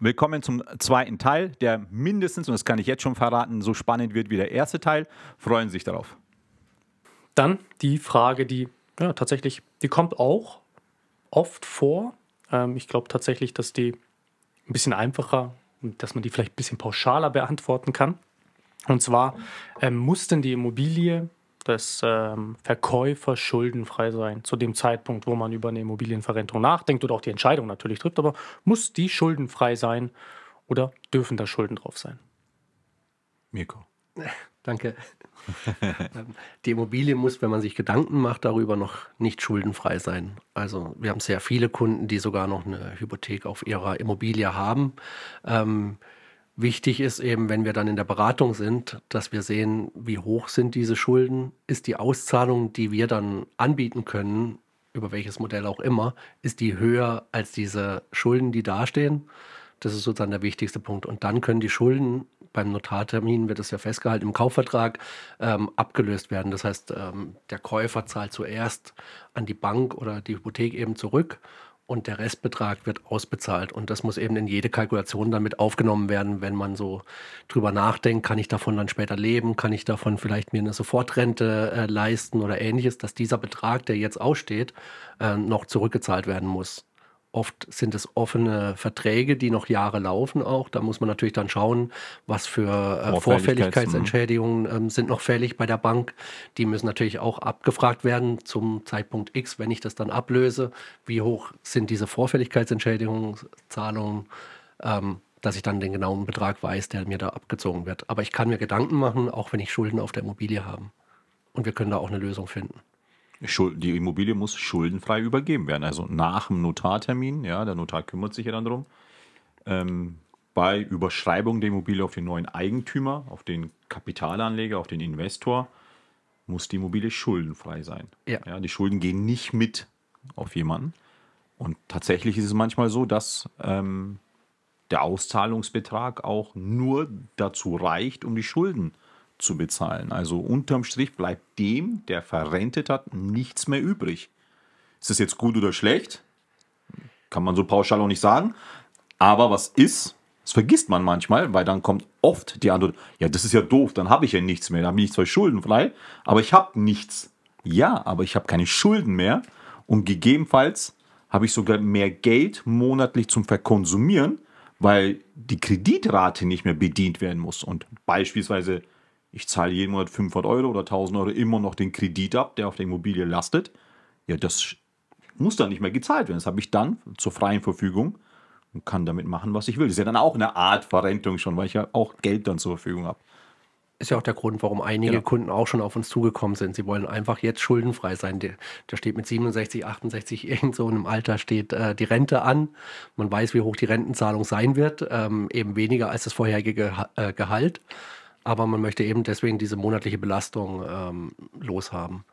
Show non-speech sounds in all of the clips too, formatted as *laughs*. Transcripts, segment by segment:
Willkommen zum zweiten Teil, der mindestens, und das kann ich jetzt schon verraten, so spannend wird wie der erste Teil. Freuen Sie sich darauf. Dann die Frage, die ja, tatsächlich, die kommt auch oft vor. Ähm, ich glaube tatsächlich, dass die ein bisschen einfacher dass man die vielleicht ein bisschen pauschaler beantworten kann. Und zwar ähm, muss denn die Immobilie des ähm, Verkäufers schuldenfrei sein, zu dem Zeitpunkt, wo man über eine Immobilienverrentung nachdenkt oder auch die Entscheidung natürlich trifft, aber muss die schuldenfrei sein oder dürfen da Schulden drauf sein? Mirko. *laughs* Danke. die Immobilie muss, wenn man sich Gedanken macht, darüber noch nicht schuldenfrei sein. Also wir haben sehr viele Kunden, die sogar noch eine Hypothek auf ihrer Immobilie haben. Ähm, Wichtig ist eben, wenn wir dann in der Beratung sind, dass wir sehen, wie hoch sind diese Schulden, ist die Auszahlung, die wir dann anbieten können, über welches Modell auch immer, ist die höher als diese Schulden, die dastehen. Das ist sozusagen der wichtigste Punkt. Und dann können die Schulden beim Notartermin, wird es ja festgehalten, im Kaufvertrag ähm, abgelöst werden. Das heißt, ähm, der Käufer zahlt zuerst an die Bank oder die Hypothek eben zurück und der Restbetrag wird ausbezahlt. Und das muss eben in jede Kalkulation damit aufgenommen werden, wenn man so drüber nachdenkt, kann ich davon dann später leben, kann ich davon vielleicht mir eine Sofortrente äh, leisten oder ähnliches, dass dieser Betrag, der jetzt aussteht, äh, noch zurückgezahlt werden muss. Oft sind es offene Verträge, die noch Jahre laufen auch. Da muss man natürlich dann schauen, was für äh, Vorfälligkeitsentschädigungen ähm, sind noch fällig bei der Bank. Die müssen natürlich auch abgefragt werden zum Zeitpunkt X, wenn ich das dann ablöse. Wie hoch sind diese Vorfälligkeitsentschädigungen, Zahlungen, ähm, dass ich dann den genauen Betrag weiß, der mir da abgezogen wird. Aber ich kann mir Gedanken machen, auch wenn ich Schulden auf der Immobilie habe. Und wir können da auch eine Lösung finden die Immobilie muss schuldenfrei übergeben werden. Also nach dem Notartermin, ja, der Notar kümmert sich ja dann darum. Ähm, bei Überschreibung der Immobilie auf den neuen Eigentümer, auf den Kapitalanleger, auf den Investor, muss die Immobilie schuldenfrei sein. Ja. ja. die Schulden gehen nicht mit auf jemanden. Und tatsächlich ist es manchmal so, dass ähm, der Auszahlungsbetrag auch nur dazu reicht, um die Schulden zu zu bezahlen. Also unterm Strich bleibt dem, der verrentet hat, nichts mehr übrig. Ist das jetzt gut oder schlecht? Kann man so pauschal auch nicht sagen. Aber was ist, das vergisst man manchmal, weil dann kommt oft die Antwort, ja, das ist ja doof, dann habe ich ja nichts mehr, dann bin ich zwar schuldenfrei, aber ich habe nichts. Ja, aber ich habe keine Schulden mehr und gegebenenfalls habe ich sogar mehr Geld monatlich zum Verkonsumieren, weil die Kreditrate nicht mehr bedient werden muss und beispielsweise ich zahle jeden Monat 500 Euro oder 1000 Euro immer noch den Kredit ab, der auf der Immobilie lastet. Ja, das muss dann nicht mehr gezahlt werden. Das habe ich dann zur freien Verfügung und kann damit machen, was ich will. Das ist ja dann auch eine Art Verrentung schon, weil ich ja auch Geld dann zur Verfügung habe. Ist ja auch der Grund, warum einige genau. Kunden auch schon auf uns zugekommen sind. Sie wollen einfach jetzt schuldenfrei sein. Da steht mit 67, 68 irgend so einem Alter steht äh, die Rente an. Man weiß, wie hoch die Rentenzahlung sein wird, ähm, eben weniger als das vorherige Ge äh, Gehalt aber man möchte eben deswegen diese monatliche Belastung ähm, loshaben.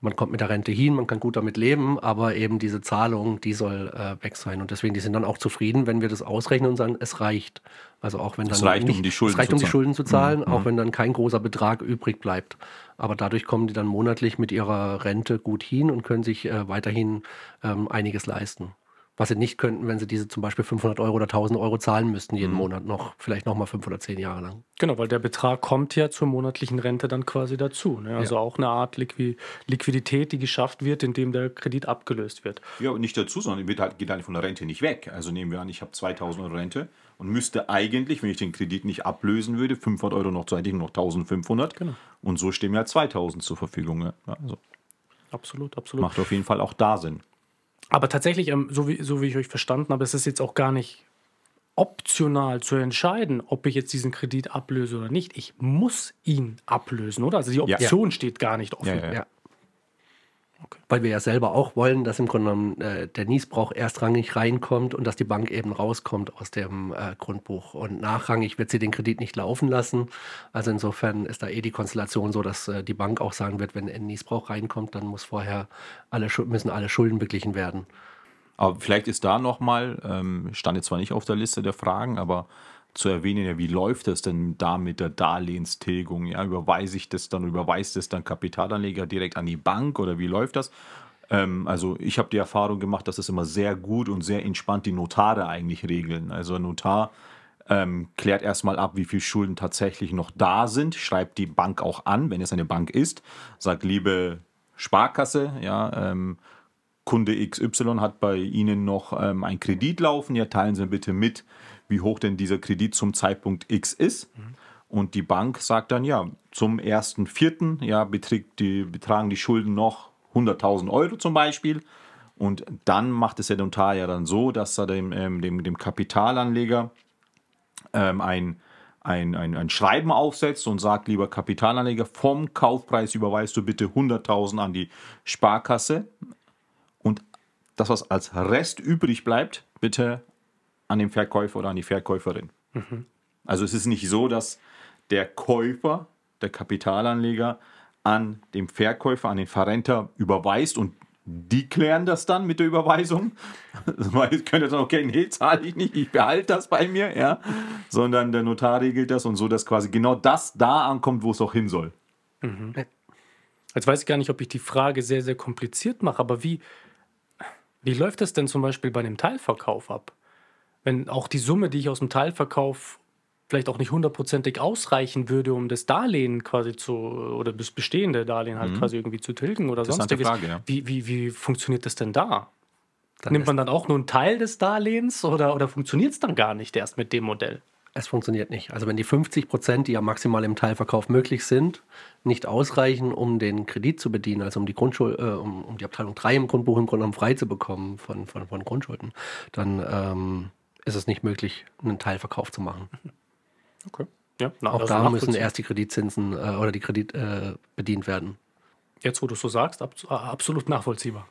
Man kommt mit der Rente hin, man kann gut damit leben, aber eben diese Zahlung, die soll äh, weg sein. Und deswegen, die sind dann auch zufrieden, wenn wir das ausrechnen und sagen, es reicht. Also auch wenn dann es reicht, nicht, um die Schulden, es reicht, um die Schulden zu zahlen, mhm. auch wenn dann kein großer Betrag übrig bleibt. Aber dadurch kommen die dann monatlich mit ihrer Rente gut hin und können sich äh, weiterhin ähm, einiges leisten was sie nicht könnten, wenn sie diese zum Beispiel 500 Euro oder 1000 Euro zahlen müssten jeden mhm. Monat noch, vielleicht noch mal fünf oder zehn Jahre lang. Genau, weil der Betrag kommt ja zur monatlichen Rente dann quasi dazu. Ne? Also ja. auch eine Art Liqui Liquidität, die geschafft wird, indem der Kredit abgelöst wird. Ja, und nicht dazu, sondern wird halt, geht halt von der Rente nicht weg. Also nehmen wir an, ich habe 2000 Euro Rente und müsste eigentlich, wenn ich den Kredit nicht ablösen würde, 500 Euro noch zeitig noch 1500. Genau. Und so stehen mir halt 2000 zur Verfügung. Ja, also absolut, absolut. Macht auf jeden Fall auch da Sinn. Aber tatsächlich, ähm, so, wie, so wie ich euch verstanden habe, ist es jetzt auch gar nicht optional zu entscheiden, ob ich jetzt diesen Kredit ablöse oder nicht. Ich muss ihn ablösen, oder? Also die Option ja. steht gar nicht offen. Ja, ja, Okay. Weil wir ja selber auch wollen, dass im Grunde genommen äh, der Niesbrauch erstrangig reinkommt und dass die Bank eben rauskommt aus dem äh, Grundbuch. Und nachrangig wird sie den Kredit nicht laufen lassen. Also insofern ist da eh die Konstellation so, dass äh, die Bank auch sagen wird, wenn ein Niesbrauch reinkommt, dann muss vorher alle, müssen alle Schulden beglichen werden. Aber vielleicht ist da nochmal, ähm, stand jetzt zwar nicht auf der Liste der Fragen, aber zu erwähnen, ja, wie läuft das denn da mit der Darlehenstilgung? Ja, überweise ich das dann, überweist das dann Kapitalanleger direkt an die Bank oder wie läuft das? Ähm, also ich habe die Erfahrung gemacht, dass es immer sehr gut und sehr entspannt die Notare eigentlich regeln. Also ein Notar ähm, klärt erstmal ab, wie viele Schulden tatsächlich noch da sind, schreibt die Bank auch an, wenn es eine Bank ist, sagt, liebe Sparkasse, ja, ähm, Kunde XY hat bei Ihnen noch ähm, einen Kredit laufen, ja, teilen Sie bitte mit, wie hoch denn dieser Kredit zum Zeitpunkt X ist. Mhm. Und die Bank sagt dann, ja, zum 1.4. Ja, die, betragen die Schulden noch 100.000 Euro zum Beispiel. Und dann macht es der Notar ja dann so, dass er dem, ähm, dem, dem Kapitalanleger ähm, ein, ein, ein, ein Schreiben aufsetzt und sagt, lieber Kapitalanleger, vom Kaufpreis überweist du bitte 100.000 an die Sparkasse und das, was als Rest übrig bleibt, bitte an den Verkäufer oder an die Verkäuferin. Mhm. Also es ist nicht so, dass der Käufer, der Kapitalanleger, an den Verkäufer, an den Verrenter überweist und die klären das dann mit der Überweisung. *laughs* Weil ich könnte sagen, okay, nee, zahle ich nicht, ich behalte das bei mir, ja. Sondern der Notar regelt das und so, dass quasi genau das da ankommt, wo es auch hin soll. Mhm. Jetzt weiß ich gar nicht, ob ich die Frage sehr, sehr kompliziert mache, aber wie, wie läuft das denn zum Beispiel bei einem Teilverkauf ab? Wenn auch die Summe, die ich aus dem Teilverkauf vielleicht auch nicht hundertprozentig ausreichen würde, um das Darlehen quasi zu, oder das bestehende Darlehen halt mhm. quasi irgendwie zu tilgen oder sonstiges. Frage, ja. wie, wie, wie funktioniert das denn da? Dann Nimmt man dann auch nur einen Teil des Darlehens oder, oder funktioniert es dann gar nicht erst mit dem Modell? Es funktioniert nicht. Also wenn die 50 Prozent, die ja maximal im Teilverkauf möglich sind, nicht ausreichen, um den Kredit zu bedienen, also um die Grundschuld, äh, um, um, die Abteilung 3 im Grundbuch im Grunde genommen frei zu bekommen von, von, von Grundschulden, dann ähm, ist es nicht möglich, einen Teilverkauf zu machen. *laughs* Okay. Ja, na, auch da müssen erst die Kreditzinsen äh, oder die Kredit äh, bedient werden. Jetzt, wo du es so sagst, ab, äh, absolut nachvollziehbar.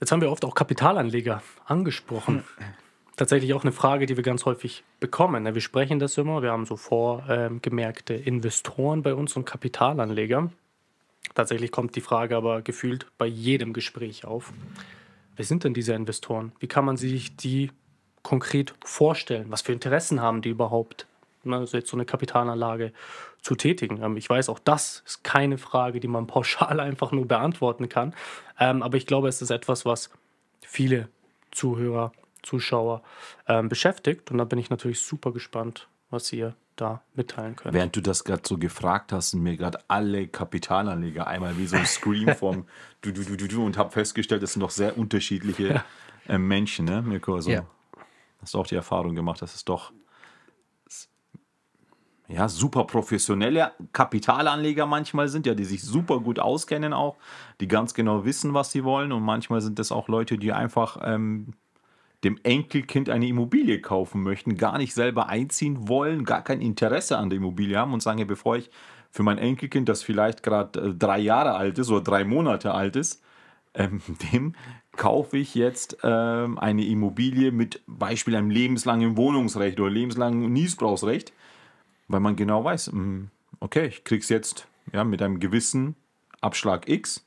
Jetzt haben wir oft auch Kapitalanleger angesprochen. Hm. *laughs* Tatsächlich auch eine Frage, die wir ganz häufig bekommen. Wir sprechen das immer, wir haben so vorgemerkte Investoren bei uns und Kapitalanleger. Tatsächlich kommt die Frage aber gefühlt bei jedem Gespräch auf. Wer sind denn diese Investoren? Wie kann man sich die konkret vorstellen? Was für Interessen haben die überhaupt? also jetzt so eine Kapitalanlage zu tätigen. Ähm, ich weiß, auch das ist keine Frage, die man *laughs* pauschal einfach nur beantworten kann. Ähm, aber ich glaube, es ist etwas, was viele Zuhörer, Zuschauer ähm, beschäftigt. Und da bin ich natürlich super gespannt, was ihr da mitteilen könnt. Während du das gerade so gefragt hast, sind mir gerade alle Kapitalanleger einmal wie so ein Scream *laughs* vom du, du, du, du, du und habe festgestellt, das sind doch sehr unterschiedliche ja. äh, Menschen, ne, Mirko? Also, ja. Hast du auch die Erfahrung gemacht, dass es doch ja, super professionelle Kapitalanleger manchmal sind, ja, die sich super gut auskennen auch, die ganz genau wissen, was sie wollen. Und manchmal sind es auch Leute, die einfach ähm, dem Enkelkind eine Immobilie kaufen möchten, gar nicht selber einziehen wollen, gar kein Interesse an der Immobilie haben und sagen, ja, bevor ich für mein Enkelkind, das vielleicht gerade äh, drei Jahre alt ist oder drei Monate alt ist, ähm, *laughs* dem kaufe ich jetzt ähm, eine Immobilie mit Beispiel einem lebenslangen Wohnungsrecht oder lebenslangen Niesbrauchsrecht weil man genau weiß, hm, okay, ich krieg's jetzt ja, mit einem gewissen Abschlag X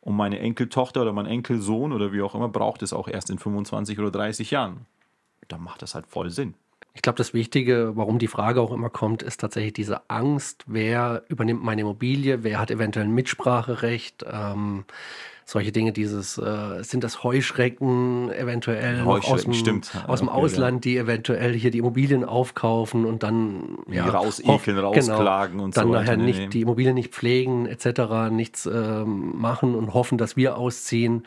und meine Enkeltochter oder mein Enkelsohn oder wie auch immer braucht es auch erst in 25 oder 30 Jahren. Dann macht das halt voll Sinn. Ich glaube, das Wichtige, warum die Frage auch immer kommt, ist tatsächlich diese Angst, wer übernimmt meine Immobilie, wer hat eventuell ein Mitspracherecht. Ähm, solche Dinge, dieses, äh, sind das Heuschrecken eventuell Heuschrecken, aus dem, stimmt. aus dem Ausland, die eventuell hier die Immobilien aufkaufen und dann ja, rausekeln, genau, rausklagen genau, und dann so nachher nicht die Immobilien nicht pflegen etc., nichts ähm, machen und hoffen, dass wir ausziehen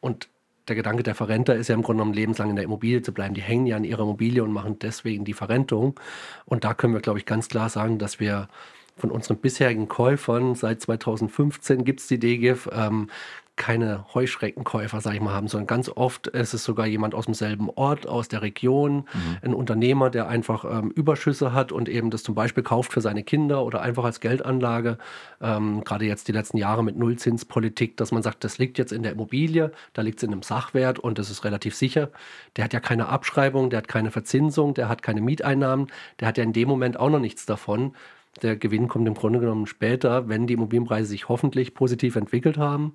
und der Gedanke der Verrenter ist ja im Grunde genommen lebenslang in der Immobilie zu bleiben. Die hängen ja an ihrer Immobilie und machen deswegen die Verrentung. Und da können wir, glaube ich, ganz klar sagen, dass wir von unseren bisherigen Käufern, seit 2015 gibt es die DGIF, ähm, keine Heuschreckenkäufer, sag ich mal, haben, sondern ganz oft ist es sogar jemand aus demselben Ort, aus der Region, mhm. ein Unternehmer, der einfach ähm, Überschüsse hat und eben das zum Beispiel kauft für seine Kinder oder einfach als Geldanlage. Ähm, Gerade jetzt die letzten Jahre mit Nullzinspolitik, dass man sagt, das liegt jetzt in der Immobilie, da liegt es in einem Sachwert und das ist relativ sicher. Der hat ja keine Abschreibung, der hat keine Verzinsung, der hat keine Mieteinnahmen, der hat ja in dem Moment auch noch nichts davon. Der Gewinn kommt im Grunde genommen später, wenn die Immobilienpreise sich hoffentlich positiv entwickelt haben.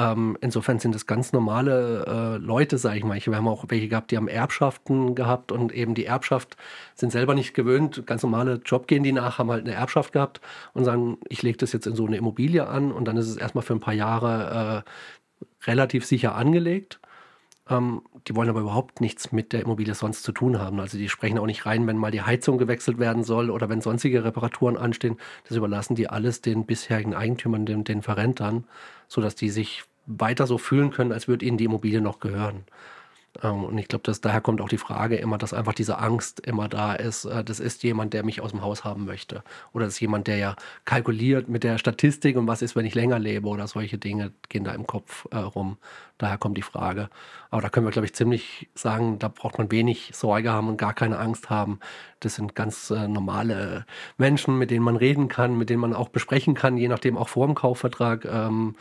Ähm, insofern sind es ganz normale äh, Leute, sage ich mal. Wir haben auch welche gehabt, die haben Erbschaften gehabt und eben die Erbschaft sind selber nicht gewöhnt. Ganz normale Job gehen die nach, haben halt eine Erbschaft gehabt und sagen, ich lege das jetzt in so eine Immobilie an und dann ist es erstmal für ein paar Jahre relativ sicher angelegt. Ähm, die wollen aber überhaupt nichts mit der Immobilie sonst zu tun haben. Also die sprechen auch nicht rein, wenn mal die Heizung gewechselt werden soll oder wenn sonstige Reparaturen anstehen. Das überlassen die alles den bisherigen Eigentümern, den, den Verrentern, sodass die sich weiter so fühlen können, als würde ihnen die Immobilie noch gehören. Ähm, und ich glaube, dass daher kommt auch die Frage immer, dass einfach diese Angst immer da ist. Äh, das ist jemand, der mich aus dem Haus haben möchte. Oder das ist jemand, der ja kalkuliert mit der Statistik und was ist, wenn ich länger lebe oder solche Dinge gehen da im Kopf äh, rum. Daher kommt die Frage. Aber da können wir, glaube ich, ziemlich sagen, da braucht man wenig Sorge haben und gar keine Angst haben. Das sind ganz äh, normale Menschen, mit denen man reden kann, mit denen man auch besprechen kann, je nachdem auch vor dem Kaufvertrag, ähm,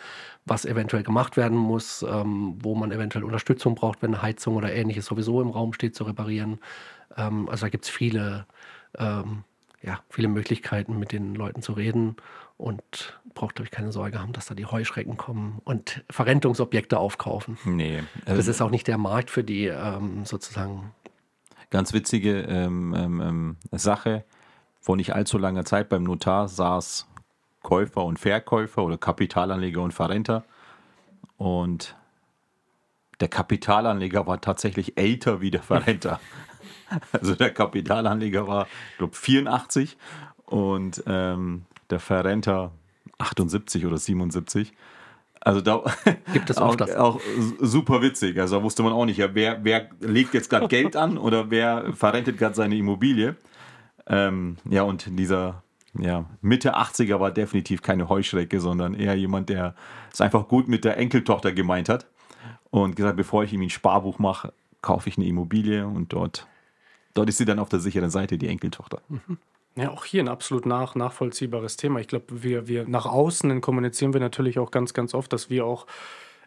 was eventuell gemacht werden muss, ähm, wo man eventuell Unterstützung braucht, wenn eine Heizung oder ähnliches sowieso im Raum steht, zu reparieren. Ähm, also da gibt es viele, ähm, ja, viele Möglichkeiten, mit den Leuten zu reden und braucht, glaube ich, keine Sorge haben, dass da die Heuschrecken kommen und Verrentungsobjekte aufkaufen. Nee. das also ist auch nicht der Markt für die ähm, sozusagen. Ganz witzige ähm, ähm, Sache. Vor nicht allzu langer Zeit beim Notar saß Käufer und Verkäufer oder Kapitalanleger und Verrenter. Und der Kapitalanleger war tatsächlich älter wie der Verrenter. *laughs* Also der Kapitalanleger war, ich glaube, 84 und ähm, der Verrenter 78 oder 77. Also da *laughs* gibt es *laughs* auch, das. auch super witzig. Also da wusste man auch nicht, ja, wer, wer legt jetzt gerade Geld an oder wer verrentet gerade seine Immobilie. Ähm, ja, und dieser ja, Mitte 80er war definitiv keine Heuschrecke, sondern eher jemand, der es einfach gut mit der Enkeltochter gemeint hat und gesagt, bevor ich ihm ein Sparbuch mache, kaufe ich eine Immobilie und dort, dort ist sie dann auf der sicheren Seite, die Enkeltochter. Ja, auch hier ein absolut nach, nachvollziehbares Thema. Ich glaube, wir, wir nach außen kommunizieren wir natürlich auch ganz, ganz oft, dass wir auch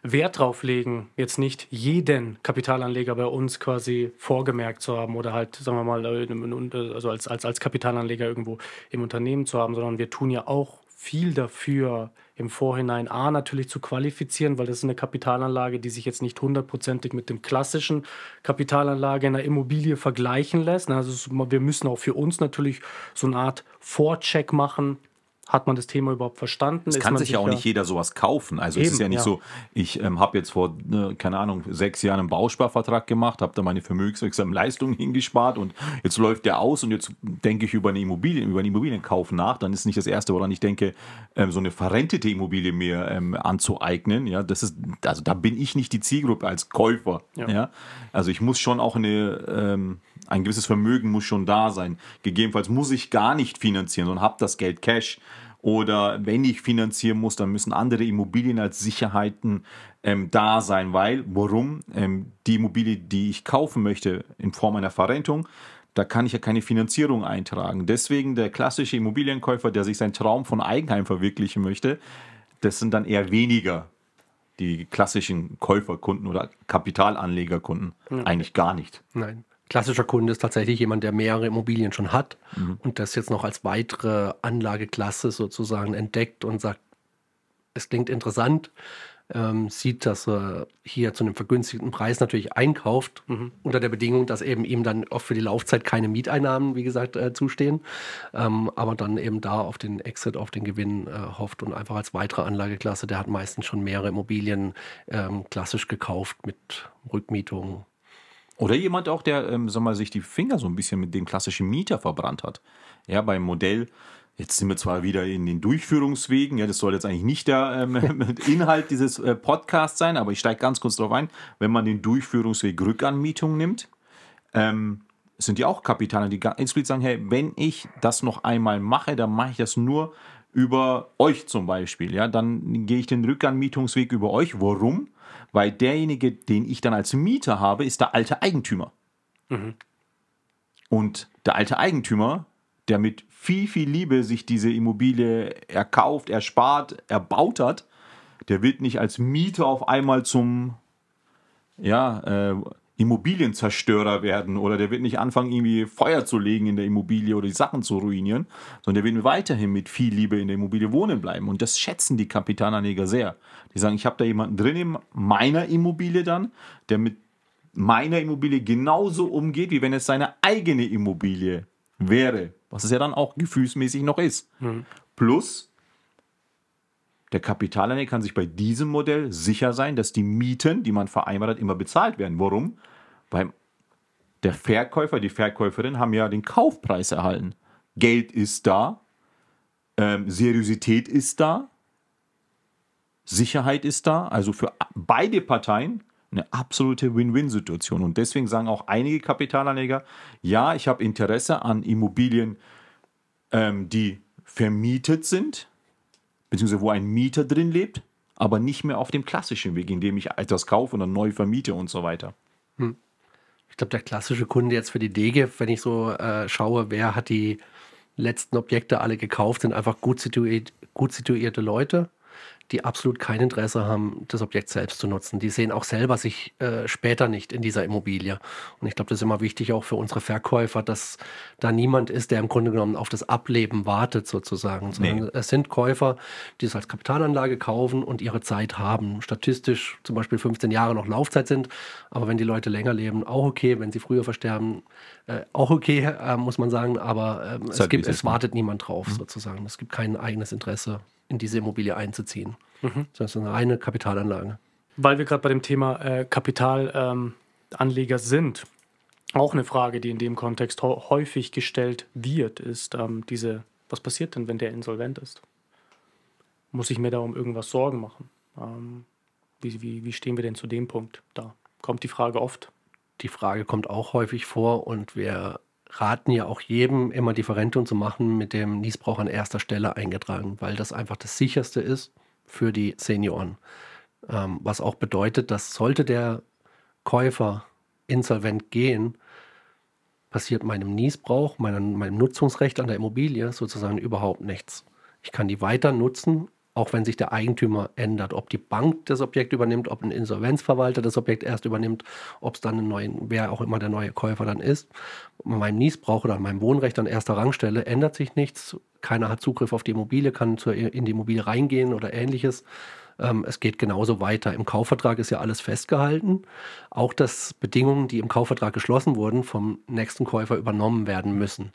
Wert drauf legen, jetzt nicht jeden Kapitalanleger bei uns quasi vorgemerkt zu haben oder halt, sagen wir mal, äh, also als, als, als Kapitalanleger irgendwo im Unternehmen zu haben, sondern wir tun ja auch viel dafür, im Vorhinein A natürlich zu qualifizieren, weil das ist eine Kapitalanlage, die sich jetzt nicht hundertprozentig mit dem klassischen Kapitalanlage in einer Immobilie vergleichen lässt. Also wir müssen auch für uns natürlich so eine Art Vorcheck machen, hat man das Thema überhaupt verstanden? Es kann sich ja auch nicht jeder sowas kaufen. Also Eben, es ist ja nicht ja. so, ich ähm, habe jetzt vor, ne, keine Ahnung, sechs Jahren einen Bausparvertrag gemacht, habe da meine vermögenswirksamen Leistungen *laughs* hingespart und jetzt läuft der aus und jetzt denke ich über eine Immobilie, über einen Immobilienkauf nach. Dann ist nicht das Erste, woran ich denke, ähm, so eine verrentete Immobilie mir ähm, anzueignen. Ja, das ist, also da bin ich nicht die Zielgruppe als Käufer. Ja. ja? Also ich muss schon auch eine ähm, ein gewisses Vermögen muss schon da sein. Gegebenenfalls muss ich gar nicht finanzieren, sondern habe das Geld Cash. Oder wenn ich finanzieren muss, dann müssen andere Immobilien als Sicherheiten ähm, da sein, weil, warum? Ähm, die Immobilie, die ich kaufen möchte in Form einer Verrentung, da kann ich ja keine Finanzierung eintragen. Deswegen der klassische Immobilienkäufer, der sich seinen Traum von Eigenheim verwirklichen möchte, das sind dann eher weniger die klassischen Käuferkunden oder Kapitalanlegerkunden. Ja. Eigentlich gar nicht. Nein. Klassischer Kunde ist tatsächlich jemand, der mehrere Immobilien schon hat mhm. und das jetzt noch als weitere Anlageklasse sozusagen entdeckt und sagt, es klingt interessant, ähm, sieht, dass er hier zu einem vergünstigten Preis natürlich einkauft, mhm. unter der Bedingung, dass eben ihm dann oft für die Laufzeit keine Mieteinnahmen, wie gesagt, äh, zustehen, ähm, aber dann eben da auf den Exit, auf den Gewinn äh, hofft und einfach als weitere Anlageklasse, der hat meistens schon mehrere Immobilien ähm, klassisch gekauft mit Rückmietung, oder jemand auch, der ähm, sag mal, sich die Finger so ein bisschen mit dem klassischen Mieter verbrannt hat. Ja, beim Modell, jetzt sind wir zwar wieder in den Durchführungswegen, ja, das soll jetzt eigentlich nicht der ähm, *laughs* Inhalt dieses äh, Podcasts sein, aber ich steige ganz kurz darauf ein, wenn man den Durchführungsweg Rückanmietung nimmt, ähm, sind die auch Kapitaler, die explizit sagen, hey, wenn ich das noch einmal mache, dann mache ich das nur über euch zum Beispiel. Ja, dann gehe ich den Rückanmietungsweg über euch. Warum? Weil derjenige, den ich dann als Mieter habe, ist der alte Eigentümer. Mhm. Und der alte Eigentümer, der mit viel, viel Liebe sich diese Immobilie erkauft, erspart, erbaut hat, der wird nicht als Mieter auf einmal zum ja, äh, Immobilienzerstörer werden oder der wird nicht anfangen, irgendwie Feuer zu legen in der Immobilie oder die Sachen zu ruinieren, sondern der wird weiterhin mit viel Liebe in der Immobilie wohnen bleiben. Und das schätzen die Kapitalanleger sehr. Die sagen, ich habe da jemanden drin in meiner Immobilie dann, der mit meiner Immobilie genauso umgeht, wie wenn es seine eigene Immobilie wäre. Was es ja dann auch gefühlsmäßig noch ist. Mhm. Plus, Der Kapitalanleger kann sich bei diesem Modell sicher sein, dass die Mieten, die man vereinbart hat, immer bezahlt werden. Warum? Weil der Verkäufer, die Verkäuferin haben ja den Kaufpreis erhalten. Geld ist da, ähm, Seriosität ist da, Sicherheit ist da. Also für beide Parteien eine absolute Win-Win-Situation. Und deswegen sagen auch einige Kapitalanleger, ja, ich habe Interesse an Immobilien, ähm, die vermietet sind, beziehungsweise wo ein Mieter drin lebt, aber nicht mehr auf dem klassischen Weg, indem ich etwas kaufe und dann neu vermiete und so weiter. Hm. Ich glaube, der klassische Kunde jetzt für die DGF, wenn ich so äh, schaue, wer hat die letzten Objekte alle gekauft, sind einfach gut, situiert, gut situierte Leute, die absolut kein Interesse haben, das Objekt selbst zu nutzen. Die sehen auch selber sich äh, später nicht in dieser Immobilie. Und ich glaube, das ist immer wichtig auch für unsere Verkäufer, dass da niemand ist, der im Grunde genommen auf das Ableben wartet sozusagen. Sondern nee. es sind Käufer, die es als Kapitalanlage kaufen und ihre Zeit haben. Statistisch zum Beispiel 15 Jahre noch Laufzeit sind. Aber wenn die Leute länger leben, auch okay. Wenn sie früher versterben, äh, auch okay, äh, muss man sagen. Aber ähm, es, halt gibt, es wartet niemand drauf mhm. sozusagen. Es gibt kein eigenes Interesse in diese Immobilie einzuziehen. Mhm. Das ist eine reine Kapitalanlage. Weil wir gerade bei dem Thema äh, Kapitalanleger ähm, sind, auch eine Frage, die in dem Kontext häufig gestellt wird, ist ähm, diese, was passiert denn, wenn der insolvent ist? Muss ich mir da um irgendwas Sorgen machen? Ähm, wie, wie, wie stehen wir denn zu dem Punkt? Da kommt die Frage oft. Die Frage kommt auch häufig vor und wir raten ja auch jedem, immer die Verrentung zu machen mit dem Niesbrauch an erster Stelle eingetragen, weil das einfach das sicherste ist für die Senioren. Ähm, was auch bedeutet, dass sollte der Käufer insolvent gehen, passiert meinem Niesbrauch, meinem, meinem Nutzungsrecht an der Immobilie sozusagen überhaupt nichts. Ich kann die weiter nutzen auch wenn sich der Eigentümer ändert. Ob die Bank das Objekt übernimmt, ob ein Insolvenzverwalter das Objekt erst übernimmt, ob es dann einen neuen, wer auch immer der neue Käufer dann ist. Mein Niesbrauch oder mein Wohnrecht an erster Rangstelle ändert sich nichts. Keiner hat Zugriff auf die Immobilie, kann in die Immobilie reingehen oder ähnliches. Ähm, es geht genauso weiter. Im Kaufvertrag ist ja alles festgehalten. Auch dass Bedingungen, die im Kaufvertrag geschlossen wurden, vom nächsten Käufer übernommen werden müssen.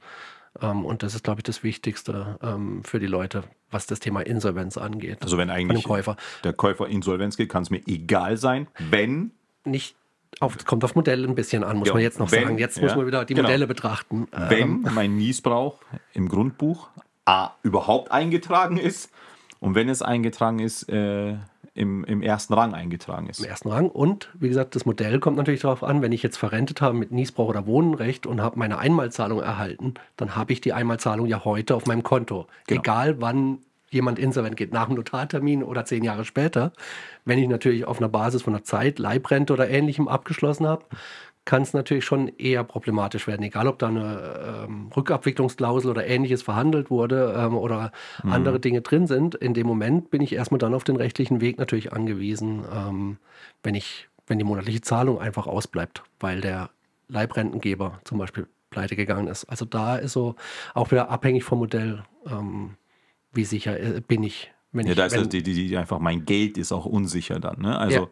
Ähm, und das ist, glaube ich, das Wichtigste ähm, für die Leute, was das Thema Insolvenz angeht. Also wenn eigentlich Käufer. der Käufer Insolvenz geht, kann es mir egal sein, wenn nicht auf, kommt auf Modell ein bisschen an, muss ja, man jetzt noch wenn, sagen. Jetzt ja, muss man wieder die genau. Modelle betrachten. Wenn ähm, mein Niesbrauch im Grundbuch A überhaupt eingetragen ist und wenn es eingetragen ist, äh, im, im ersten Rang eingetragen ist. Im ersten Rang. Und wie gesagt, das Modell kommt natürlich darauf an, wenn ich jetzt verrentet habe mit Niesbrauch oder Wohnrecht und habe meine Einmalzahlung erhalten, dann habe ich die Einmalzahlung ja heute auf meinem Konto. Genau. Egal wann jemand insolvent geht, nach dem Notartermin oder zehn Jahre später. Wenn ich natürlich auf einer Basis von einer Zeit, Leibrente oder ähnlichem abgeschlossen habe, kann es natürlich schon eher problematisch werden, egal ob da eine ähm, Rückabwicklungsklausel oder ähnliches verhandelt wurde ähm, oder mhm. andere Dinge drin sind. In dem Moment bin ich erstmal dann auf den rechtlichen Weg natürlich angewiesen, ähm, wenn ich, wenn die monatliche Zahlung einfach ausbleibt, weil der Leibrentengeber zum Beispiel pleite gegangen ist. Also da ist so auch wieder abhängig vom Modell, ähm, wie sicher äh, bin ich. Wenn ja, ich, da ist wenn, die, die, die, einfach mein Geld ist auch unsicher dann. Ne? Also ja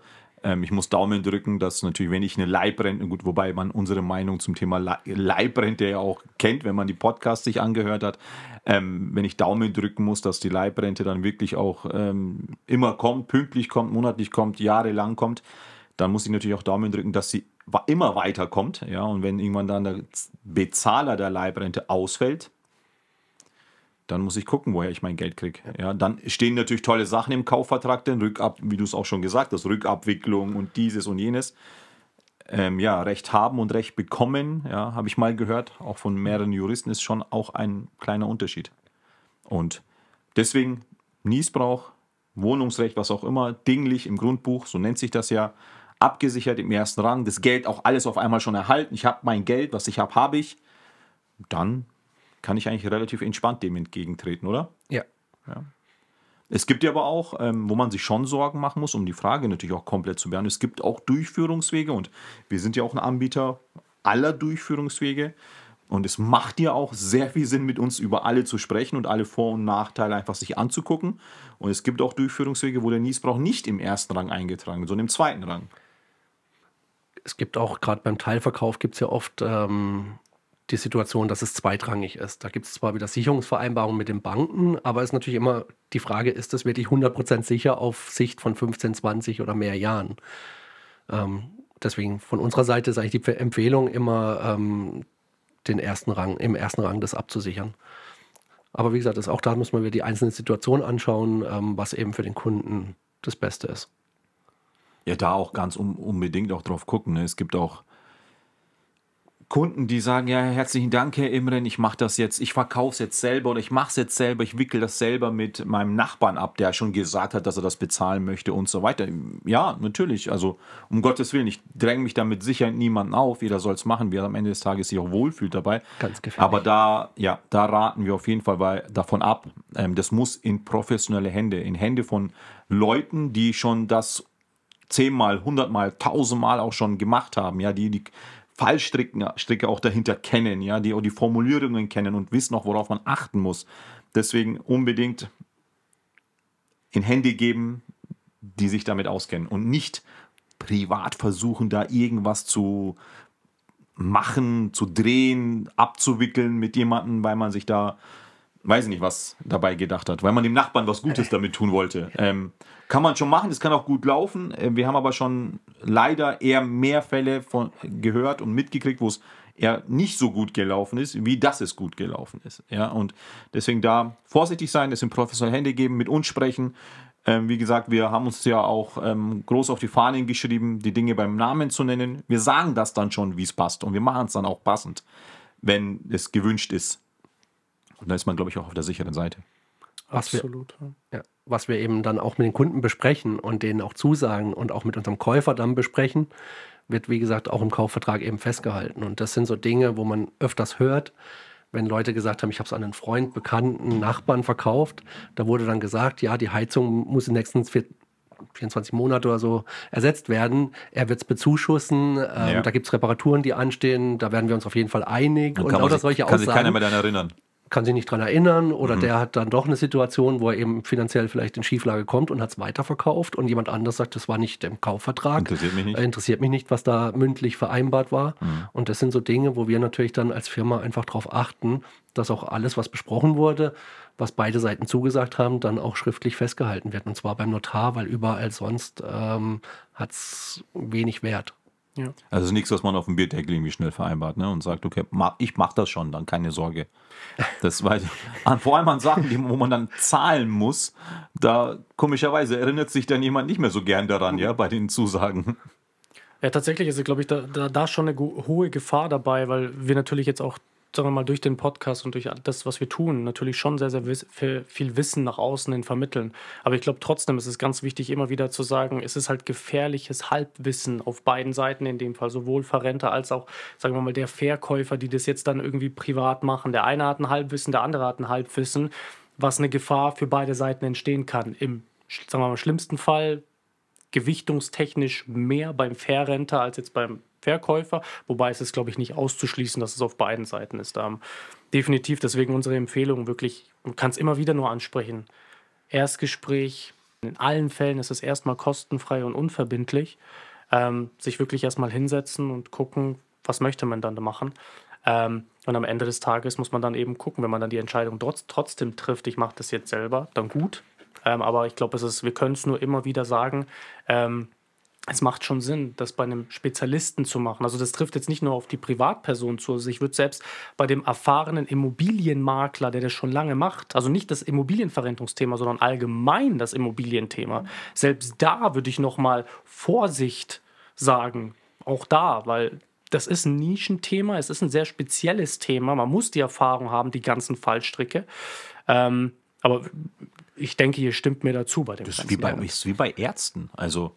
ähm, ich muss Daumen drücken, dass natürlich, wenn ich eine Leibrente, gut, wobei man unsere Meinung zum Thema Leibrente ja auch kennt, wenn man die Podcasts sich angehört hat, ähm, wenn ich Daumen drücken muss, dass die Leibrente dann wirklich auch ähm, immer kommt, pünktlich kommt, monatlich kommt, jahrelang kommt, dann muss ich natürlich auch Daumen drücken, dass sie immer weiterkommt. Ja, und wenn irgendwann dann der Bezahler der Leibrente ausfällt, dann muss ich gucken, woher ich mein Geld kriege. Ja, dann stehen natürlich tolle Sachen im Kaufvertrag, denn Rückab, wie du es auch schon gesagt hast, Rückabwicklung und dieses und jenes. Ähm, ja, Recht haben und Recht bekommen, ja, habe ich mal gehört, auch von mehreren Juristen, ist schon auch ein kleiner Unterschied. Und deswegen Niesbrauch, Wohnungsrecht, was auch immer, dinglich im Grundbuch, so nennt sich das ja, abgesichert im ersten Rang, das Geld auch alles auf einmal schon erhalten. Ich habe mein Geld, was ich habe, habe ich. Dann kann ich eigentlich relativ entspannt dem entgegentreten, oder? Ja. ja. Es gibt ja aber auch, ähm, wo man sich schon Sorgen machen muss, um die Frage natürlich auch komplett zu beantworten. Es gibt auch Durchführungswege und wir sind ja auch ein Anbieter aller Durchführungswege. Und es macht ja auch sehr viel Sinn, mit uns über alle zu sprechen und alle Vor- und Nachteile einfach sich anzugucken. Und es gibt auch Durchführungswege, wo der Niesbrauch nicht im ersten Rang eingetragen wird, sondern im zweiten Rang. Es gibt auch, gerade beim Teilverkauf gibt es ja oft ähm, die Situation, dass es zweitrangig ist. Da gibt es zwar wieder Sicherungsvereinbarungen mit den Banken, aber es ist natürlich immer die Frage, ist das wirklich 100% sicher auf Sicht von 15, 20 oder mehr Jahren? Ähm, deswegen von unserer Seite ist eigentlich die Empfehlung immer, ähm, den ersten Rang, im ersten Rang das abzusichern. Aber wie gesagt, auch da muss man wieder die einzelne Situation anschauen, ähm, was eben für den Kunden das Beste ist. Ja, da auch ganz um, unbedingt auch drauf gucken. Ne? Es gibt auch Kunden, die sagen, ja, herzlichen Dank, Herr Imren, ich mache das jetzt, ich verkaufe es jetzt selber oder ich mache es jetzt selber, ich wickel das selber mit meinem Nachbarn ab, der schon gesagt hat, dass er das bezahlen möchte und so weiter. Ja, natürlich, also um Gottes Willen, ich dränge mich damit sicher niemanden auf, jeder soll es machen, wie er am Ende des Tages sich auch wohlfühlt dabei. Ganz gefährlich. Aber da, ja, da raten wir auf jeden Fall bei, davon ab. Ähm, das muss in professionelle Hände, in Hände von Leuten, die schon das zehnmal, hundertmal, tausendmal auch schon gemacht haben, ja, die die Fallstricke auch dahinter kennen, ja, die auch die Formulierungen kennen und wissen auch, worauf man achten muss. Deswegen unbedingt in Hände geben, die sich damit auskennen und nicht privat versuchen, da irgendwas zu machen, zu drehen, abzuwickeln mit jemandem, weil man sich da weiß ich nicht, was dabei gedacht hat, weil man dem Nachbarn was Gutes damit tun wollte. Ähm, kann man schon machen, das kann auch gut laufen. Äh, wir haben aber schon leider eher mehr Fälle von, gehört und mitgekriegt, wo es eher nicht so gut gelaufen ist, wie das es gut gelaufen ist. Ja, und deswegen da vorsichtig sein, es in professionelle Hände geben, mit uns sprechen. Ähm, wie gesagt, wir haben uns ja auch ähm, groß auf die Fahnen geschrieben, die Dinge beim Namen zu nennen. Wir sagen das dann schon, wie es passt und wir machen es dann auch passend, wenn es gewünscht ist. Und da ist man, glaube ich, auch auf der sicheren Seite. Was Absolut. Wir, ja, was wir eben dann auch mit den Kunden besprechen und denen auch zusagen und auch mit unserem Käufer dann besprechen, wird, wie gesagt, auch im Kaufvertrag eben festgehalten. Und das sind so Dinge, wo man öfters hört, wenn Leute gesagt haben, ich habe es an einen Freund, Bekannten, Nachbarn verkauft. Da wurde dann gesagt, ja, die Heizung muss in den nächsten 24 Monate oder so ersetzt werden. Er wird es bezuschussen. Ähm, ja. Da gibt es Reparaturen, die anstehen. Da werden wir uns auf jeden Fall einig. Und, und lauter solche kann Aussagen. Kann sich keiner mehr daran erinnern kann sich nicht daran erinnern oder mhm. der hat dann doch eine Situation, wo er eben finanziell vielleicht in Schieflage kommt und hat es weiterverkauft und jemand anders sagt, das war nicht im Kaufvertrag. Interessiert mich nicht. Äh, interessiert mich nicht, was da mündlich vereinbart war. Mhm. Und das sind so Dinge, wo wir natürlich dann als Firma einfach darauf achten, dass auch alles, was besprochen wurde, was beide Seiten zugesagt haben, dann auch schriftlich festgehalten wird. Und zwar beim Notar, weil überall sonst ähm, hat es wenig Wert. Ja. Also es ist nichts, was man auf dem Bierdeckel irgendwie schnell vereinbart ne? und sagt, okay, ich mache das schon, dann keine Sorge. Das ich. Vor allem an Sachen, wo man dann zahlen muss, da komischerweise erinnert sich dann jemand nicht mehr so gern daran, ja, bei den Zusagen. Ja, tatsächlich ist, glaube ich, da, da, da schon eine hohe Gefahr dabei, weil wir natürlich jetzt auch sagen wir mal, durch den Podcast und durch das, was wir tun, natürlich schon sehr, sehr viel Wissen nach außen hin vermitteln. Aber ich glaube trotzdem ist es ganz wichtig, immer wieder zu sagen, es ist halt gefährliches Halbwissen auf beiden Seiten in dem Fall, sowohl Verrenter als auch, sagen wir mal, der Verkäufer, die das jetzt dann irgendwie privat machen. Der eine hat ein Halbwissen, der andere hat ein Halbwissen, was eine Gefahr für beide Seiten entstehen kann. Im, sagen wir mal, schlimmsten Fall gewichtungstechnisch mehr beim Verrenter als jetzt beim Verkäufer, wobei es ist, glaube ich, nicht auszuschließen, dass es auf beiden Seiten ist. Ähm, definitiv, deswegen unsere Empfehlung wirklich, man kann es immer wieder nur ansprechen. Erstgespräch, in allen Fällen ist es erstmal kostenfrei und unverbindlich. Ähm, sich wirklich erstmal hinsetzen und gucken, was möchte man dann machen. Ähm, und am Ende des Tages muss man dann eben gucken, wenn man dann die Entscheidung trotz, trotzdem trifft, ich mache das jetzt selber, dann gut. Ähm, aber ich glaube, wir können es nur immer wieder sagen. Ähm, es macht schon Sinn, das bei einem Spezialisten zu machen. Also das trifft jetzt nicht nur auf die Privatperson zu. Also ich würde selbst bei dem erfahrenen Immobilienmakler, der das schon lange macht, also nicht das Immobilienverrentungsthema, sondern allgemein das Immobilienthema, selbst da würde ich nochmal Vorsicht sagen. Auch da, weil das ist ein Nischenthema, es ist ein sehr spezielles Thema. Man muss die Erfahrung haben, die ganzen Fallstricke. Ähm, aber ich denke, ihr stimmt mir dazu bei dem Das ist wie bei, ist wie bei Ärzten. Also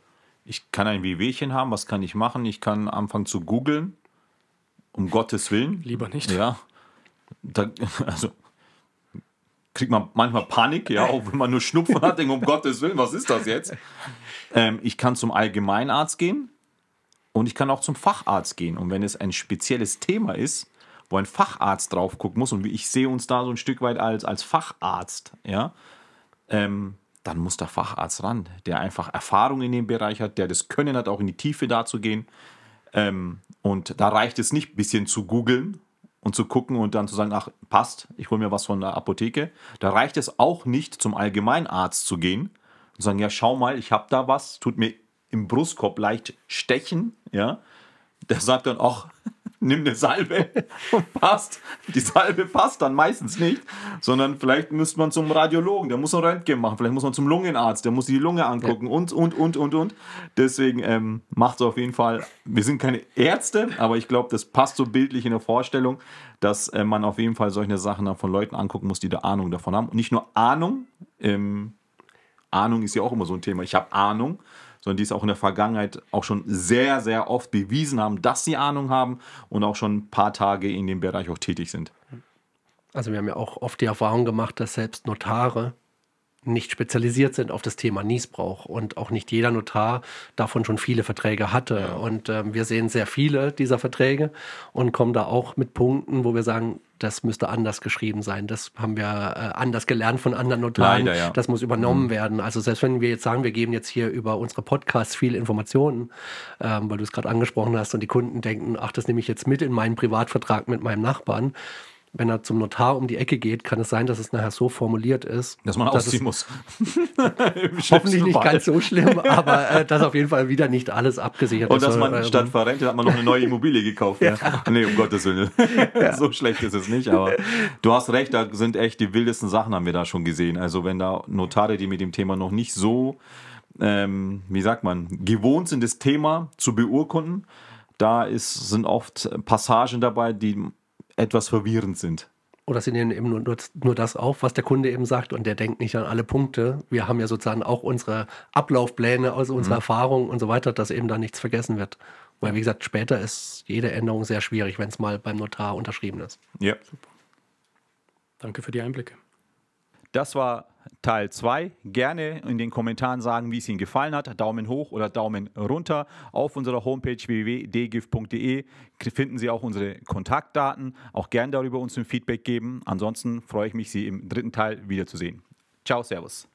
ich kann ein Wehwehchen haben, was kann ich machen? Ich kann anfangen zu googeln, um Gottes Willen. Lieber nicht. Ja. Da, also kriegt man manchmal Panik, ja, auch wenn man nur Schnupfen hat, denkt, um Gottes Willen, was ist das jetzt? Ähm, ich kann zum Allgemeinarzt gehen und ich kann auch zum Facharzt gehen. Und wenn es ein spezielles Thema ist, wo ein Facharzt drauf gucken muss, und ich sehe uns da so ein Stück weit als, als Facharzt, ja, ähm, dann muss der Facharzt ran, der einfach Erfahrung in dem Bereich hat, der das Können hat, auch in die Tiefe da zu gehen. Ähm, und da reicht es nicht, ein bisschen zu googeln und zu gucken und dann zu sagen, ach, passt, ich hole mir was von der Apotheke. Da reicht es auch nicht, zum Allgemeinarzt zu gehen und sagen, ja, schau mal, ich habe da was, tut mir im Brustkorb leicht stechen, ja. Der sagt dann, ach, nimm eine Salbe *laughs* und passt. Die Salbe passt dann meistens nicht, sondern vielleicht müsste man zum Radiologen, der muss ein Röntgen machen, vielleicht muss man zum Lungenarzt, der muss die Lunge angucken ja. und, und, und, und, und. Deswegen ähm, macht es auf jeden Fall, wir sind keine Ärzte, aber ich glaube, das passt so bildlich in der Vorstellung, dass äh, man auf jeden Fall solche Sachen von Leuten angucken muss, die da Ahnung davon haben. Und nicht nur Ahnung, ähm, Ahnung ist ja auch immer so ein Thema, ich habe Ahnung, sondern die es auch in der Vergangenheit auch schon sehr, sehr oft bewiesen haben, dass sie Ahnung haben und auch schon ein paar Tage in dem Bereich auch tätig sind. Also wir haben ja auch oft die Erfahrung gemacht, dass selbst Notare nicht spezialisiert sind auf das Thema Niesbrauch und auch nicht jeder Notar davon schon viele Verträge hatte. Ja. Und äh, wir sehen sehr viele dieser Verträge und kommen da auch mit Punkten, wo wir sagen, das müsste anders geschrieben sein. Das haben wir äh, anders gelernt von anderen Notaren. Leider, ja. Das muss übernommen mhm. werden. Also selbst wenn wir jetzt sagen, wir geben jetzt hier über unsere Podcasts viele Informationen, ähm, weil du es gerade angesprochen hast und die Kunden denken, ach, das nehme ich jetzt mit in meinen Privatvertrag mit meinem Nachbarn wenn er zum Notar um die Ecke geht, kann es sein, dass es nachher so formuliert ist, dass man dass ausziehen muss. *laughs* hoffentlich nicht ganz so schlimm, *laughs* aber äh, dass auf jeden Fall wieder nicht alles abgesichert ist. Und dass man äh, statt verrentet hat man noch eine neue Immobilie gekauft. ja. ne? Nee, um Gottes Willen. *laughs* Ja. so schlecht ist es nicht, aber du hast recht, da sind echt die wildesten Sachen haben wir da schon gesehen. Also wenn da Notare, die mit dem Thema noch nicht so, ähm, wie sagt man, gewohnt sind, das Thema zu beurkunden, da ist, sind oft Passagen dabei, die etwas verwirrend sind. Oder sie nehmen eben nur, nur das auf, was der Kunde eben sagt und der denkt nicht an alle Punkte. Wir haben ja sozusagen auch unsere Ablaufpläne aus unserer mhm. Erfahrung und so weiter, dass eben da nichts vergessen wird. Weil, wie gesagt, später ist jede Änderung sehr schwierig, wenn es mal beim Notar unterschrieben ist. Ja. Super. Danke für die Einblicke. Das war Teil 2. Gerne in den Kommentaren sagen, wie es Ihnen gefallen hat. Daumen hoch oder Daumen runter. Auf unserer Homepage www.dgif.de finden Sie auch unsere Kontaktdaten. Auch gerne darüber uns ein Feedback geben. Ansonsten freue ich mich, Sie im dritten Teil wiederzusehen. Ciao, Servus.